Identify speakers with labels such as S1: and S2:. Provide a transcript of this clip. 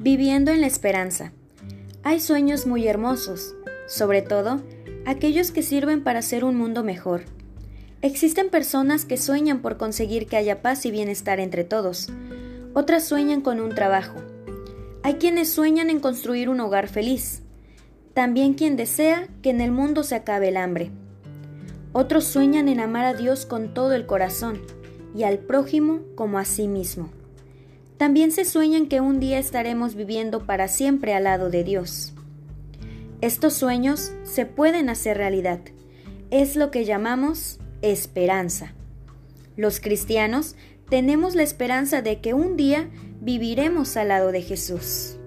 S1: Viviendo en la esperanza. Hay sueños muy hermosos, sobre todo aquellos que sirven para hacer un mundo mejor. Existen personas que sueñan por conseguir que haya paz y bienestar entre todos. Otras sueñan con un trabajo. Hay quienes sueñan en construir un hogar feliz. También quien desea que en el mundo se acabe el hambre. Otros sueñan en amar a Dios con todo el corazón y al prójimo como a sí mismo. También se sueñan que un día estaremos viviendo para siempre al lado de Dios. Estos sueños se pueden hacer realidad. Es lo que llamamos esperanza. Los cristianos tenemos la esperanza de que un día viviremos al lado de Jesús.